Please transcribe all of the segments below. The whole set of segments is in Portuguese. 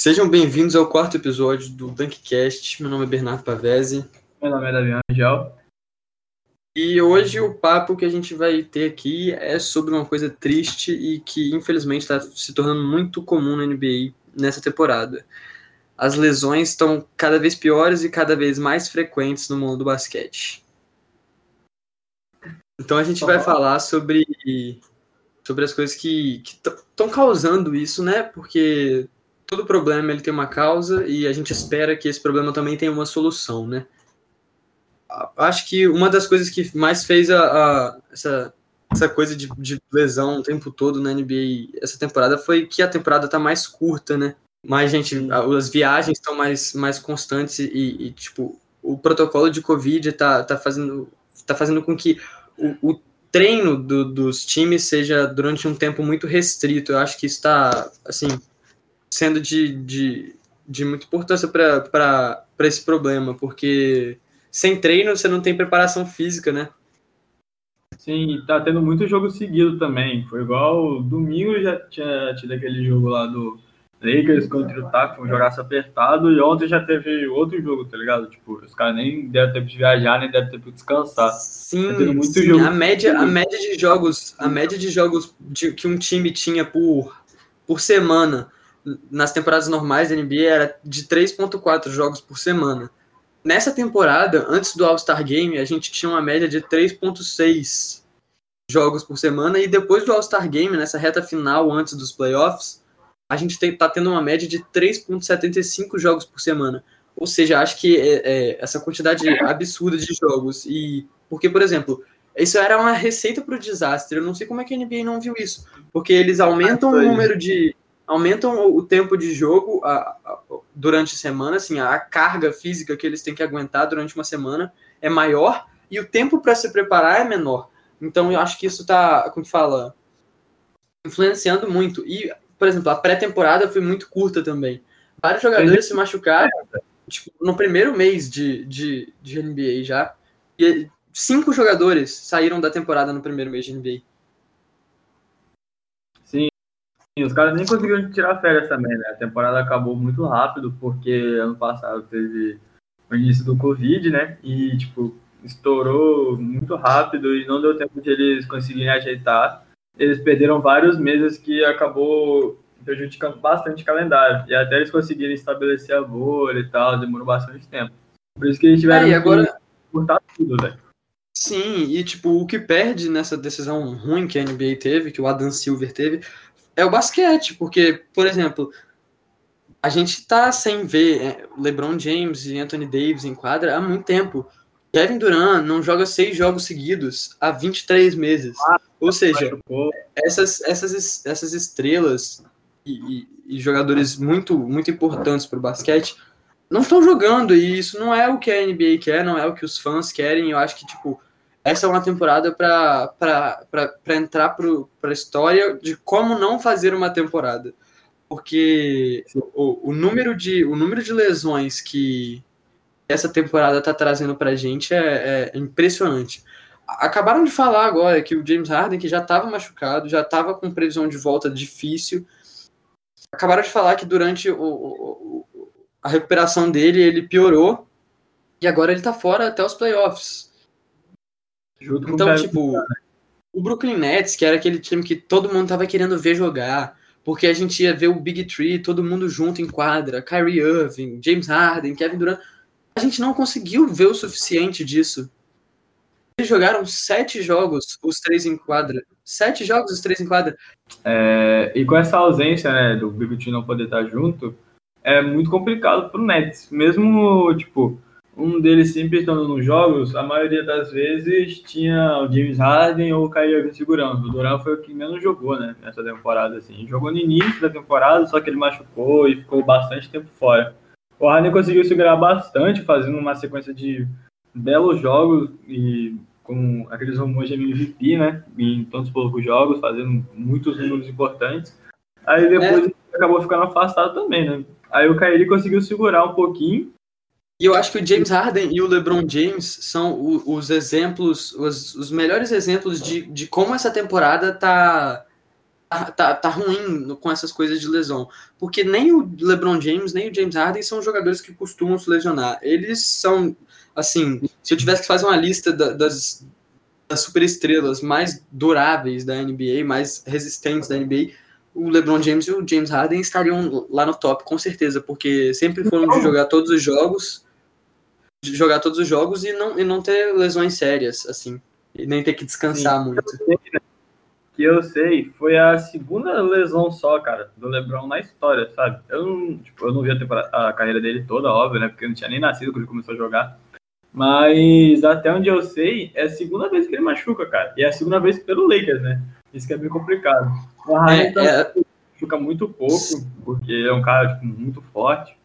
Sejam bem-vindos ao quarto episódio do Dunkcast. Meu nome é Bernardo Pavese. Meu nome é Davi Angel. E hoje o papo que a gente vai ter aqui é sobre uma coisa triste e que infelizmente está se tornando muito comum na NBA nessa temporada. As lesões estão cada vez piores e cada vez mais frequentes no mundo do basquete. Então a gente vai falar sobre, sobre as coisas que estão causando isso, né? Porque todo problema ele tem uma causa e a gente espera que esse problema também tenha uma solução, né? Acho que uma das coisas que mais fez a, a essa, essa coisa de, de, lesão o tempo todo na NBA essa temporada foi que a temporada tá mais curta, né? Mais gente, as viagens estão mais, mais constantes e, e, tipo, o protocolo de Covid tá, tá, fazendo, tá fazendo com que o, o treino do, dos times seja durante um tempo muito restrito. Eu acho que está, assim, sendo de, de, de muita importância para esse problema, porque sem treino você não tem preparação física, né? Sim, tá tendo muito jogo seguido também. Foi igual domingo já tinha tido aquele jogo lá do Lakers contra o TAC, um jogaço apertado, e ontem já teve outro jogo, tá ligado? Tipo, os caras nem deram tempo de viajar, nem deram tempo de descansar. Sim, tá sim a média, a média de jogos, a média de jogos de, que um time tinha por, por semana nas temporadas normais da NBA era de 3.4 jogos por semana. Nessa temporada, antes do All-Star Game, a gente tinha uma média de 3.6 jogos por semana e depois do All-Star Game, nessa reta final antes dos playoffs, a gente está tendo uma média de 3,75 jogos por semana. Ou seja, acho que é, é, essa quantidade absurda de jogos. E porque, por exemplo, isso era uma receita para o desastre. Eu não sei como é que a NBA não viu isso. Porque eles aumentam o número de. Aumentam o tempo de jogo a, a, durante a semana, assim, a carga física que eles têm que aguentar durante uma semana é maior e o tempo para se preparar é menor. Então eu acho que isso está, como fala, influenciando muito. E por exemplo, a pré-temporada foi muito curta também. Vários jogadores se machucaram tipo, no primeiro mês de, de, de NBA já. E cinco jogadores saíram da temporada no primeiro mês de NBA. Sim, os caras nem conseguiram tirar férias também, né? A temporada acabou muito rápido, porque ano passado teve o início do Covid, né? E, tipo, estourou muito rápido e não deu tempo de eles conseguirem ajeitar eles perderam vários meses que acabou prejudicando bastante o calendário. E até eles conseguirem estabelecer a bolha e tal, demorou bastante tempo. Por isso que eles tiveram é, agora... que cortar tudo, velho. Sim, e tipo, o que perde nessa decisão ruim que a NBA teve, que o Adam Silver teve, é o basquete, porque, por exemplo, a gente tá sem ver é, LeBron James e Anthony Davis em quadra há muito tempo. Kevin Durant não joga seis jogos seguidos há 23 meses. Ah, Ou seja, essas, essas, essas estrelas e, e, e jogadores muito, muito importantes para o basquete não estão jogando, e isso não é o que a NBA quer, não é o que os fãs querem. Eu acho que, tipo, essa é uma temporada para entrar para a história de como não fazer uma temporada. Porque o, o, número de, o número de lesões que, essa temporada tá trazendo pra gente é, é, impressionante. Acabaram de falar agora que o James Harden, que já estava machucado, já estava com previsão de volta difícil, acabaram de falar que durante o, o, a recuperação dele ele piorou e agora ele tá fora até os playoffs. Junto então, tipo, o Brooklyn Nets, que era aquele time que todo mundo tava querendo ver jogar, porque a gente ia ver o Big Tree, todo mundo junto em quadra, Kyrie Irving, James Harden, Kevin Durant a gente não conseguiu ver o suficiente disso. Eles jogaram sete jogos, os três em quadra. Sete jogos, os três em quadra. É, e com essa ausência né, do Big não poder estar junto, é muito complicado pro Nets. Mesmo, tipo, um deles sempre estando nos jogos, a maioria das vezes tinha o James Harden ou o Kyrie Irving segurando. O Durant foi o que menos jogou, né, nessa temporada, assim. Jogou no início da temporada, só que ele machucou e ficou bastante tempo fora. O Harden conseguiu segurar bastante, fazendo uma sequência de belos jogos e com aqueles rumores de MVP, né? Em tantos poucos jogos, fazendo muitos números importantes. Aí depois é. acabou ficando afastado também, né? Aí o Kyrie conseguiu segurar um pouquinho. E eu acho que o James Harden e o LeBron James são os exemplos, os, os melhores exemplos de, de como essa temporada tá tá, tá, tá ruim com essas coisas de lesão. Porque nem o LeBron James, nem o James Harden são jogadores que costumam se lesionar. Eles são, assim, se eu tivesse que fazer uma lista da, das, das superestrelas mais duráveis da NBA, mais resistentes da NBA, o LeBron James e o James Harden estariam lá no top, com certeza, porque sempre foram de jogar todos os jogos, de jogar todos os jogos e não, e não ter lesões sérias, assim, e nem ter que descansar Sim. muito. Né? Que eu sei, foi a segunda lesão só, cara, do LeBron na história, sabe? Eu não, tipo, eu não vi a, a carreira dele toda, óbvio, né? Porque eu não tinha nem nascido quando ele começou a jogar. Mas até onde eu sei, é a segunda vez que ele machuca, cara. E é a segunda vez pelo Lakers, né? Isso que é bem complicado. O Harden é, é... machuca muito pouco, porque é um cara tipo, muito forte.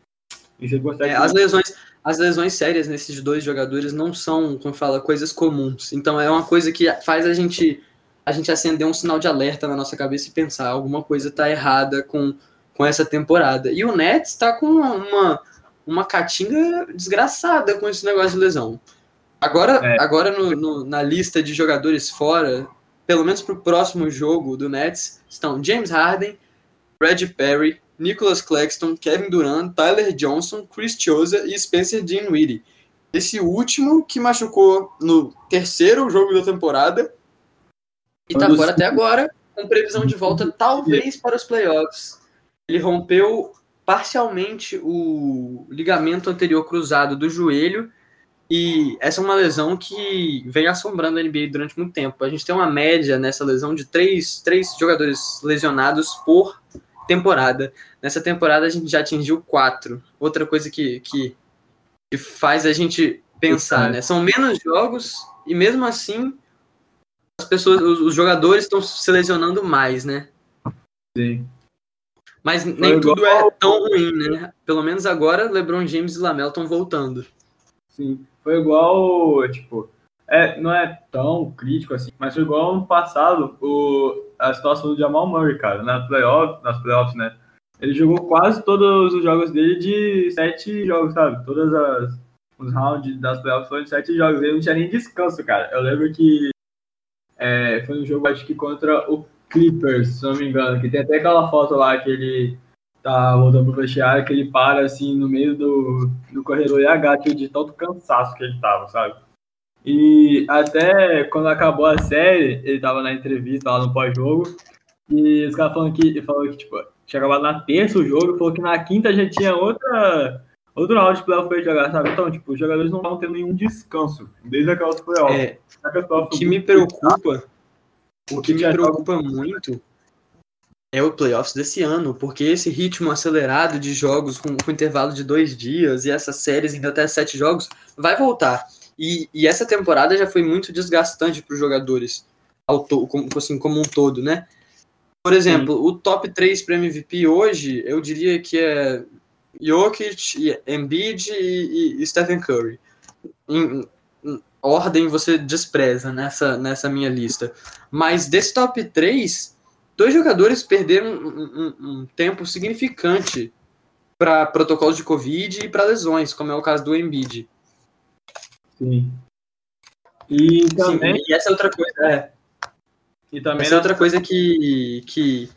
É, as lesões, as lesões sérias nesses dois jogadores não são, como fala, coisas comuns. Então é uma coisa que faz a gente a gente acender um sinal de alerta na nossa cabeça e pensar alguma coisa está errada com, com essa temporada. E o Nets está com uma, uma catinga desgraçada com esse negócio de lesão. Agora, é. agora no, no, na lista de jogadores fora, pelo menos para o próximo jogo do Nets, estão James Harden, Brad Perry, Nicholas Claxton, Kevin Durant, Tyler Johnson, Chris Chosa e Spencer Dinwiddie. Esse último que machucou no terceiro jogo da temporada e tá fora até agora, com previsão de volta talvez para os playoffs. Ele rompeu parcialmente o ligamento anterior cruzado do joelho e essa é uma lesão que vem assombrando a NBA durante muito tempo. A gente tem uma média nessa lesão de três, três jogadores lesionados por temporada. Nessa temporada a gente já atingiu quatro. Outra coisa que, que, que faz a gente pensar, né? São menos jogos e mesmo assim as pessoas, os, os jogadores estão se lesionando mais, né? Sim. Mas Foi nem igual... tudo é tão ruim, né? Pelo menos agora LeBron James e Lamelo estão voltando. Sim. Foi igual, tipo, é, não é tão crítico assim, mas foi igual ano passado o, a situação do Jamal Murray, cara, na playoff, nas playoffs, né? Ele jogou quase todos os jogos dele de sete jogos, sabe? Todas as os rounds das playoffs foram de sete jogos. Ele não tinha nem descanso, cara. Eu lembro que é, foi um jogo, acho que contra o Clippers, se não me engano, que tem até aquela foto lá que ele tá voltando pro vestiário, que ele para assim no meio do, do corredor e agacha de tanto cansaço que ele tava, sabe? E até quando acabou a série, ele tava na entrevista lá no pós-jogo, e os caras falando que, falou que tipo, tinha acabado na terça o jogo, falou que na quinta já tinha outra outro round de playoff pra jogar, sabe? Então, tipo, os jogadores não estavam tendo nenhum descanso desde aquelas playoffs. É, o que me preocupa, o que me preocupa muito é o playoffs desse ano, porque esse ritmo acelerado de jogos com, com intervalo de dois dias e essas séries indo até sete jogos vai voltar. E, e essa temporada já foi muito desgastante para os jogadores, ao to, como, assim, como um todo, né? Por exemplo, Sim. o top 3 para MVP hoje, eu diria que é Jokic, Embiid e, e Stephen Curry. Em, em, ordem você despreza nessa, nessa minha lista. Mas desse top 3, dois jogadores perderam um, um, um tempo significante para protocolos de Covid e para lesões, como é o caso do Embiid. Sim. E também. Sim, e essa é outra coisa. É. E também essa é outra coisa que, que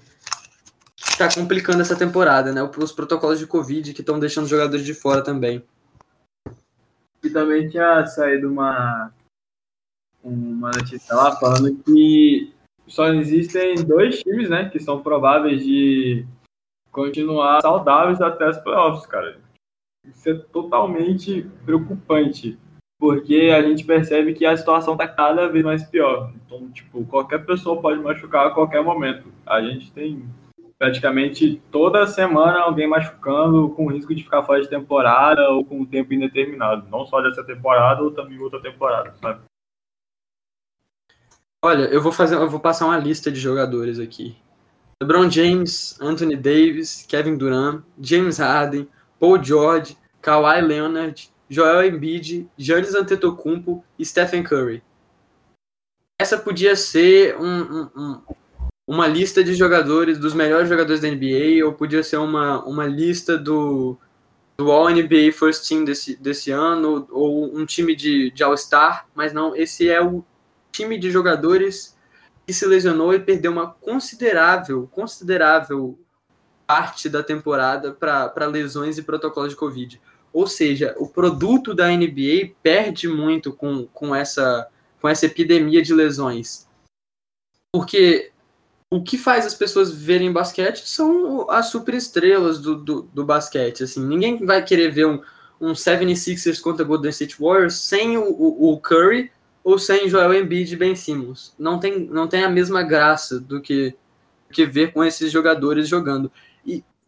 está complicando essa temporada, né? Os protocolos de Covid que estão deixando os jogadores de fora também. E também tinha saído uma, uma notícia lá falando que só existem dois times, né, que são prováveis de continuar saudáveis até os playoffs, cara. Isso é totalmente preocupante, porque a gente percebe que a situação tá cada vez mais pior. Então, tipo, qualquer pessoa pode machucar a qualquer momento. A gente tem praticamente toda semana alguém machucando com risco de ficar fora de temporada ou com tempo indeterminado. Não só dessa temporada ou também outra temporada, sabe? Olha, eu vou fazer, eu vou passar uma lista de jogadores aqui. LeBron James, Anthony Davis, Kevin Durant, James Harden, Paul George, Kawhi Leonard, Joel Embiid, Giannis Antetokounmpo e Stephen Curry. Essa podia ser um, um, um uma lista de jogadores, dos melhores jogadores da NBA, ou podia ser uma, uma lista do, do All NBA First Team desse, desse ano, ou um time de, de All-Star, mas não, esse é o time de jogadores que se lesionou e perdeu uma considerável, considerável parte da temporada para lesões e protocolos de Covid. Ou seja, o produto da NBA perde muito com, com, essa, com essa epidemia de lesões. Porque o que faz as pessoas verem basquete são as superestrelas do, do, do basquete. Assim, ninguém vai querer ver um, um 76ers contra Golden State Warriors sem o, o, o Curry ou sem Joel Embiid e Ben Simmons. Não tem, não tem a mesma graça do que, que ver com esses jogadores jogando.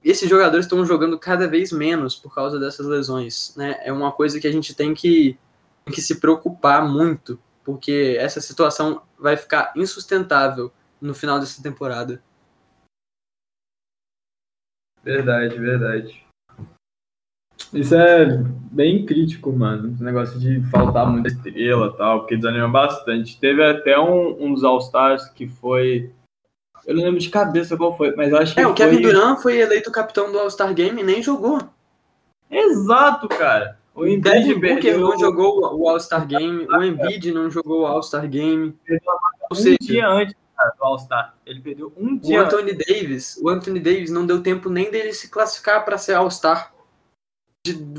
Esses jogadores estão jogando cada vez menos por causa dessas lesões. Né? É uma coisa que a gente tem que, tem que se preocupar muito, porque essa situação vai ficar insustentável no final dessa temporada. Verdade, verdade. Isso é bem crítico, mano. Esse negócio de faltar muita estrela tal, porque desanima bastante. Teve até um, um dos All-Stars que foi. Eu não lembro de cabeça qual foi, mas acho que. É, o Kevin Durant foi eleito capitão do All-Star Game e nem jogou. Exato, cara. O Embiid Booker não jogou o All-Star Game, o Embiid não jogou o All-Star Game. Ou seja, um dia antes do All-Star. Ele perdeu um dia. O Anthony Davis, o Anthony Davis não deu tempo nem dele se classificar para ser All-Star.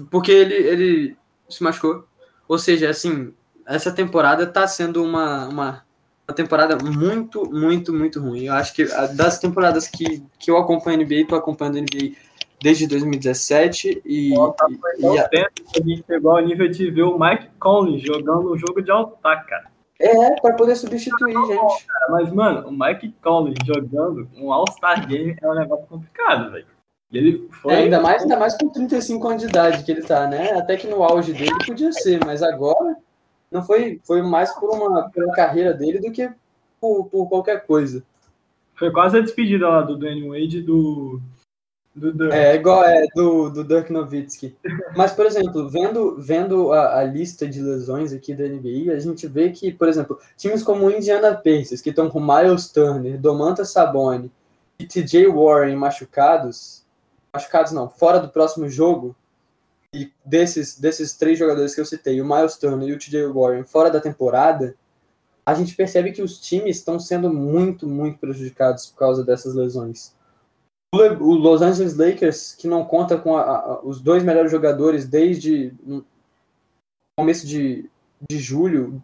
Porque ele, ele se machucou. Ou seja, assim, essa temporada tá sendo uma, uma, uma temporada muito, muito, muito ruim. Eu acho que das temporadas que, que eu acompanho a NBA, tô acompanhando a NBA desde 2017 e, Nossa, e, e a... a gente pegou ao nível de ver o Mike Conley jogando um jogo de altar, cara. É, para poder substituir, tá gente. Cara, mas, mano, o Mike Conley jogando um All-Star Game é um negócio complicado, velho. Ele foi... É, ainda, mais, ainda mais com 35 anos de idade que ele tá, né? Até que no auge dele podia ser, mas agora não foi, foi mais por uma, pela carreira dele do que por, por qualquer coisa. Foi quase a despedida lá do Dwayne Wade do, do Dirk. É, igual é do, do Dirk Nowitzki. Mas, por exemplo, vendo, vendo a, a, lista de lesões aqui da NBA, a gente vê que, por exemplo, times como o Indiana Pacers, que estão com Miles Turner, Domantas Saboni e TJ Warren machucados, machucados não, fora do próximo jogo, e desses, desses três jogadores que eu citei, o Miles Turner e o TJ Warren fora da temporada, a gente percebe que os times estão sendo muito, muito prejudicados por causa dessas lesões. O Los Angeles Lakers, que não conta com a, a, os dois melhores jogadores desde começo de, de julho,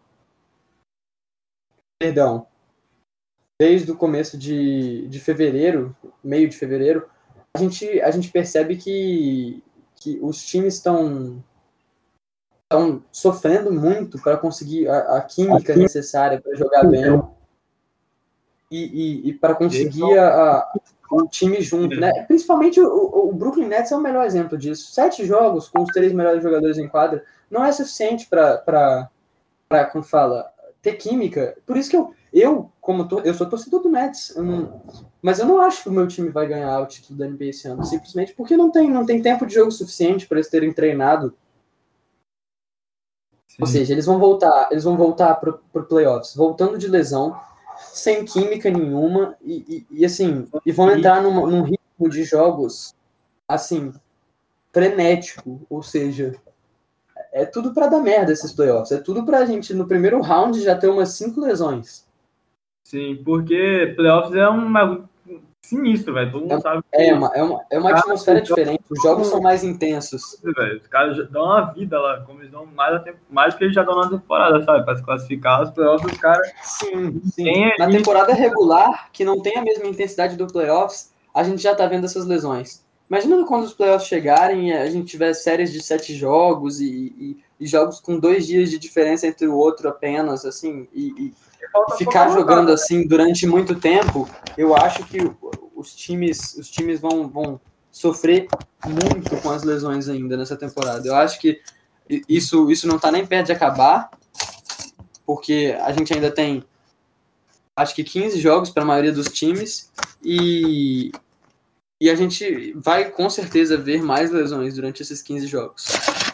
perdão, desde o começo de, de fevereiro, meio de fevereiro, a gente, a gente percebe que, que os times estão estão sofrendo muito para conseguir a, a química necessária para jogar bem e, e, e para conseguir a, o time junto, né? Principalmente o, o, Brooklyn Nets é o melhor exemplo disso. Sete jogos com os três melhores jogadores em quadra não é suficiente para, como fala, ter química. Por isso que eu, eu como to, eu sou torcedor do Nets, eu não, mas eu não acho que o meu time vai ganhar o título da NBA esse ano, simplesmente porque não tem, não tem tempo de jogo suficiente para eles terem treinado. Sim. Ou seja, eles vão voltar, eles vão voltar para o playoffs, voltando de lesão sem química nenhuma e, e, e assim, e vão entrar num, num ritmo de jogos assim, frenético, ou seja, é tudo para dar merda esses playoffs, é tudo pra gente no primeiro round já ter umas cinco lesões. Sim, porque playoffs é um sinistro, velho. Todo mundo é, sabe. É, uma, é uma, é uma atmosfera diferente. Os jogos são mais intensos. Os caras dão uma vida lá, como eles dão mais, tempo, mais que eles já dão na temporada, sabe? Para se classificar, os playoffs, os caras. Sim, sim. Na temporada regular, que não tem a mesma intensidade do playoffs, a gente já tá vendo essas lesões. Imagina quando os playoffs chegarem e a gente tiver séries de sete jogos e, e, e, jogos com dois dias de diferença entre o outro apenas, assim, e, e ficar jogando assim durante muito tempo, eu acho que os times, os times vão, vão sofrer muito com as lesões ainda nessa temporada. Eu acho que isso, isso não está nem perto de acabar, porque a gente ainda tem acho que 15 jogos para a maioria dos times e, e a gente vai com certeza ver mais lesões durante esses 15 jogos.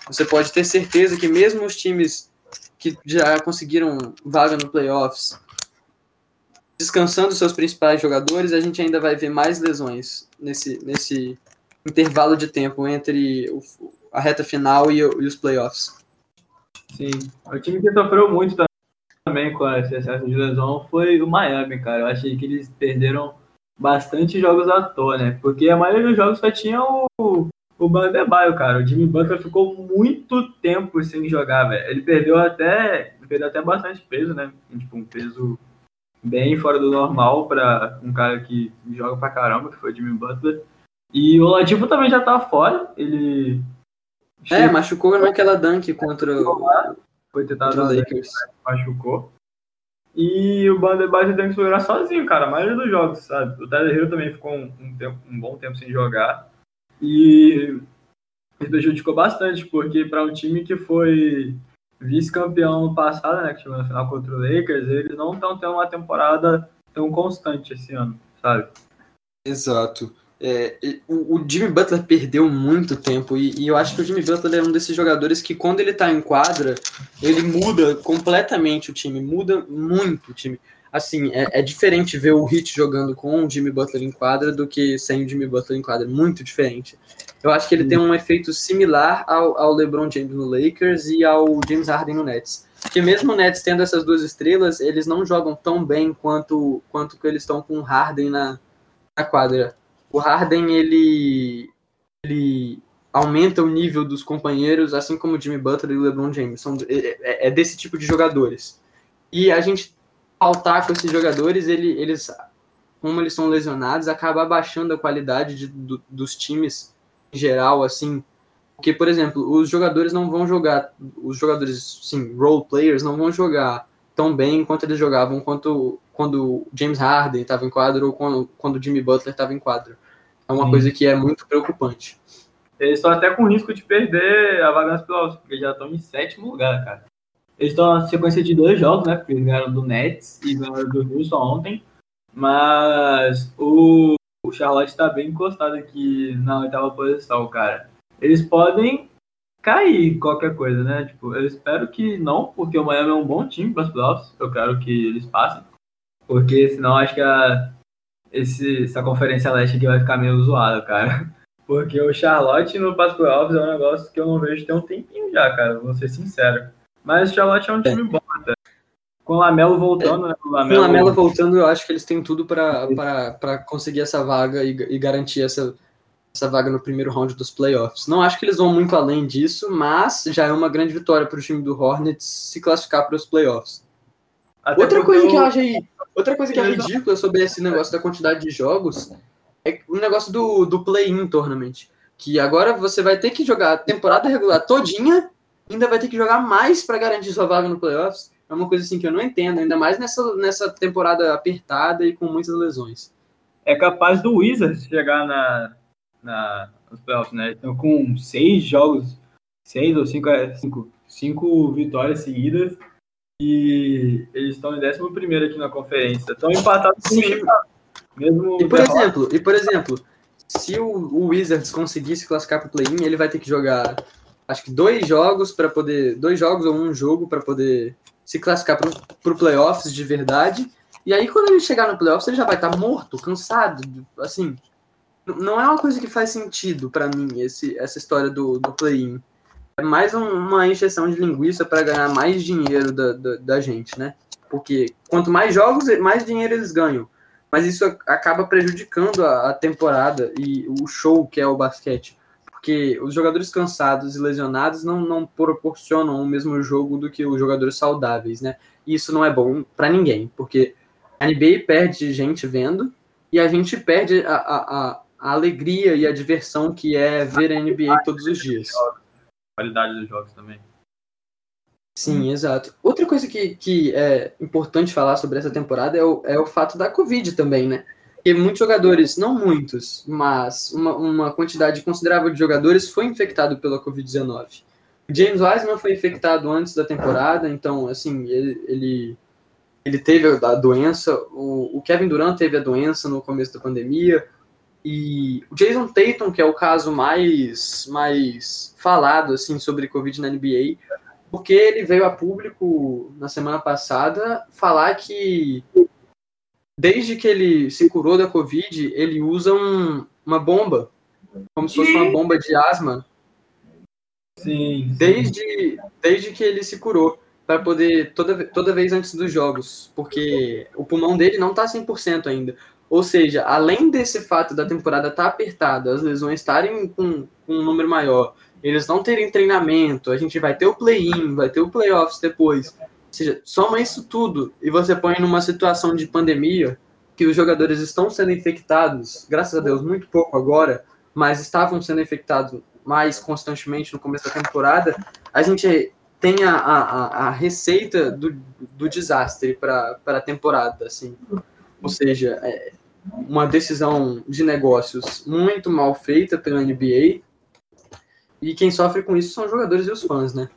Você pode ter certeza que mesmo os times que já conseguiram vaga no playoffs descansando seus principais jogadores, a gente ainda vai ver mais lesões nesse, nesse intervalo de tempo entre o, a reta final e, e, os playoffs. Sim, o time que sofreu muito também com esse excesso de lesão foi o Miami, cara. Eu achei que eles perderam bastante jogos à toa, né? Porque a maioria dos jogos só tinha o, o Bandebaio, cara. O Jimmy Butler ficou muito tempo sem jogar, velho. Ele perdeu até, perdeu até bastante peso, né? Tipo, um peso bem fora do normal para um cara que joga pra caramba, que foi o Jimmy Butler. E o Oladipo também já tá fora. Ele. É, machucou naquela dunk contra o. Foi tentado contra Lakers. Machucou. E o Bandebaio tem que segurar sozinho, cara. A maioria dos jogos, sabe? O Tyler Hill também ficou um, um, tempo, um bom tempo sem jogar. E isso prejudicou bastante, porque para um time que foi vice-campeão no passado, né, que chegou na final contra o Lakers, eles não estão tendo uma temporada tão constante esse ano, sabe? Exato. É, o, o, Jimmy Butler perdeu muito tempo e, e, eu acho que o Jimmy Butler é um desses jogadores que quando ele tá em quadra, ele muda completamente o time, muda muito o time. Assim, é, é diferente ver o Heat jogando com o Jimmy Butler em quadra do que sem o Jimmy Butler em quadra, muito diferente. Eu acho que ele tem um efeito similar ao, ao LeBron James no Lakers e ao James Harden no Nets. Porque mesmo o Nets tendo essas duas estrelas, eles não jogam tão bem quanto quanto que eles estão com o Harden na, na quadra. O Harden, ele, ele aumenta o nível dos companheiros, assim como o Jimmy Butler e o LeBron James. São, é, é, é desse tipo de jogadores. E a gente faltar com esses jogadores, ele, eles, como eles são lesionados, acaba abaixando a qualidade de, do, dos times em geral, assim. Porque, por exemplo, os jogadores não vão jogar, os jogadores, sim, role players, não vão jogar tão bem quanto eles jogavam quanto, quando James Harden estava em quadro ou quando, quando Jimmy Butler estava em quadro. É uma sim. coisa que é muito preocupante. Eles estão até com risco de perder a vaga nas playoffs, porque já estão em sétimo lugar, cara. Eles estão na sequência de dois jogos, né? Porque eles ganharam do Nets e ganharam do Houston ontem. Mas o o Charlotte está bem encostado aqui na oitava posição, cara. Eles podem cair qualquer coisa, né? Tipo, eu espero que não, porque o Miami é um bom time para os playoffs. Eu quero que eles passem, porque senão acho que a, esse, essa conferência leste aqui vai ficar meio zoada, cara. Porque o Charlotte no pass playoffs é um negócio que eu não vejo tem um tempinho já, cara. Vou ser sincero. Mas o Charlotte é um time bom até. Com o Lamelo voltando, é, né? Com o Lamelo... Lamelo voltando, eu acho que eles têm tudo para conseguir essa vaga e, e, garantir essa, essa vaga no primeiro round dos playoffs. Não acho que eles vão muito além disso, mas já é uma grande vitória para o time do Hornets se classificar para os playoffs. Até outra coisa eu... que eu achei, outra coisa que é ridícula sobre esse negócio da quantidade de jogos é o negócio do, do play-in tournament. Que agora você vai ter que jogar a temporada regular todinha, ainda vai ter que jogar mais para garantir sua vaga no playoffs é uma coisa assim que eu não entendo, ainda mais nessa, nessa temporada apertada e com muitas lesões. É capaz do Wizards chegar na, na, nos playoffs, né? Então, com seis jogos, seis ou cinco, é, cinco, cinco vitórias seguidas, e eles estão em décimo primeiro aqui na conferência. Estão empatados com o Chicago. Mesmo e por exemplo, e por exemplo, se o, o Wizards conseguisse classificar para o play-in, ele vai ter que jogar acho que dois jogos para poder, dois jogos ou um jogo para poder se classificar para o playoffs de verdade. E aí, quando ele chegar no playoffs, ele já vai estar tá morto, cansado. Assim, não é uma coisa que faz sentido para mim esse, essa história do, do play-in. É mais um, uma injeção de linguiça para ganhar mais dinheiro da, da, da, gente, né? Porque quanto mais jogos, mais dinheiro eles ganham. Mas isso acaba prejudicando a, a temporada e o show que é o basquete porque os jogadores cansados e lesionados não, não proporcionam o mesmo jogo do que os jogadores saudáveis, né? E isso não é bom para ninguém, porque a NBA perde gente vendo e a gente perde a, a, a alegria e a diversão que é ver a NBA todos os dias. Qualidade dos jogos também. Sim, exato. Outra coisa que, que é importante falar sobre essa temporada é o, é o fato da Covid também, né? Porque muitos jogadores, não muitos, mas uma, uma quantidade considerável de jogadores foi infectado pela Covid-19. James Wiseman foi infectado antes da temporada, então, assim, ele, ele, ele teve a doença. O, o, Kevin Durant teve a doença no começo da pandemia. E o Jason Tatum, que é o caso mais, mais falado, assim, sobre Covid na NBA, porque ele veio a público na semana passada falar que desde que ele se curou da Covid, ele usa um, uma bomba, como se fosse uma bomba de asma. Sim, sim. Desde, desde que ele se curou. para poder toda, toda vez antes dos jogos, porque o pulmão dele não está 100% ainda. Ou seja, além desse fato da temporada estar tá apertada, as lesões estarem com, com, um número maior, eles não terem treinamento, a gente vai ter o play-in, vai ter o playoffs depois. Ou seja, soma isso tudo e você põe numa situação de pandemia que os jogadores estão sendo infectados, graças a Deus, muito pouco agora, mas estavam sendo infectados mais constantemente no começo da temporada, a gente tem a, a, a receita do, do desastre para a temporada, assim. Ou seja, é uma decisão de negócios muito mal feita pela NBA, e quem sofre com isso são os jogadores e os fãs, né?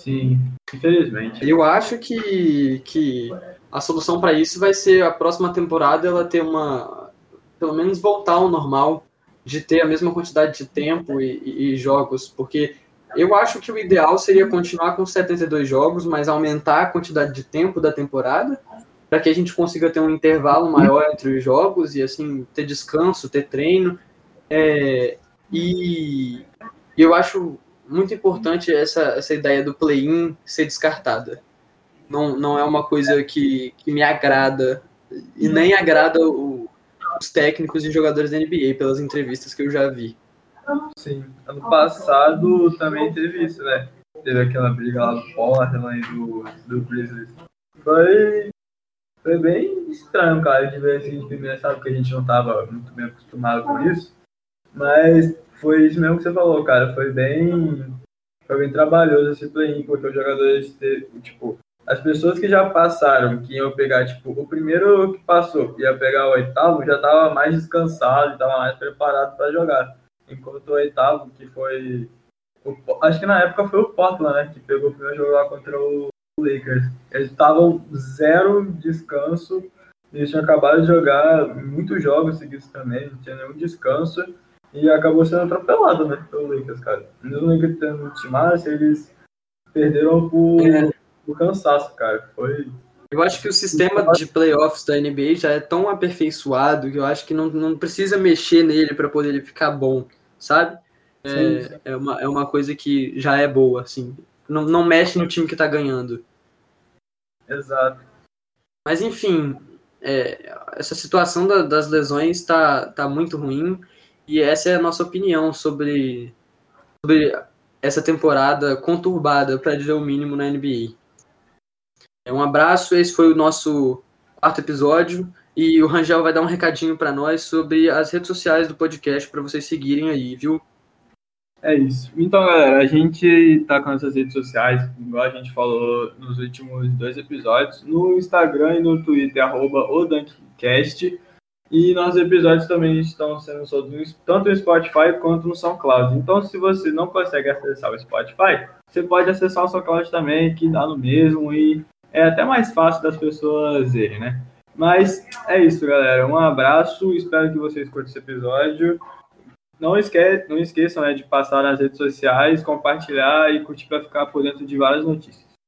Sim, infelizmente. Eu acho que, que a solução para isso vai ser a próxima temporada ela ter uma. pelo menos voltar ao normal de ter a mesma quantidade de tempo e, e, e, jogos, porque eu acho que o ideal seria continuar com 72 jogos, mas aumentar a quantidade de tempo da temporada, para que a gente consiga ter um intervalo maior entre os jogos e assim ter descanso, ter treino. É, e eu acho muito importante essa, essa ideia do play-in ser descartada. Não, não é uma coisa que, que me agrada e nem agrada o, os técnicos e jogadores da NBA, pelas entrevistas que eu já vi. Sim, ano passado também teve isso, né? Teve aquela briga lá do Portland do, do Grizzlies. Foi, foi bem estranho, cara, de ver assim de primeira, sabe que a gente não tava muito bem acostumado com isso. Mas foi isso mesmo que você falou, cara. Foi bem. Foi bem trabalhoso esse play-in, porque os jogadores, tipo, as pessoas que já passaram, que iam pegar, tipo, o primeiro que passou ia pegar o oitavo, já estava mais descansado, estava mais preparado para jogar. Enquanto o oitavo, que foi. O, acho que na época foi o Portland, né? Que pegou o primeiro jogo lá contra o Lakers. Eles estavam zero descanso. Eles tinham acabado de jogar muitos jogos seguidos também, não tinha nenhum descanso. E acabou sendo atropelado, né? Pelo Lakers, cara. No Lakers tendo timaço, eles perderam por. É o cansaço, cara. Foi. Eu acho que o sistema de playoffs da NBA já é tão aperfeiçoado que eu acho que não, não precisa mexer nele para poder ele ficar bom, sabe? É, é, uma, é uma coisa que já é boa, assim. Não, não mexe no time que tá ganhando. Exato. Mas enfim, é, essa situação da, das lesões tá, tá muito ruim e essa é a nossa opinião sobre, sobre essa temporada conturbada, para dizer o mínimo, na NBA. É, um abraço, esse foi o nosso quarto episódio e o Rangel vai dar um recadinho para nós sobre as redes sociais do podcast para vocês seguirem aí, viu? É isso. Então, galera, a gente tá com essas redes sociais, igual a gente falou nos últimos dois episódios, no Instagram e no Twitter, odankcast. E nossos episódios também estão sendo soltos tanto no Spotify quanto no SoundCloud. Então, se você não consegue acessar o Spotify, você pode acessar o SoundCloud também, que dá no mesmo. E é até mais fácil das pessoas verem, né? Mas é isso, galera. Um abraço, espero que vocês curtam esse episódio. Não, esque não esqueçam né, de passar nas redes sociais, compartilhar e curtir para ficar por dentro de várias notícias.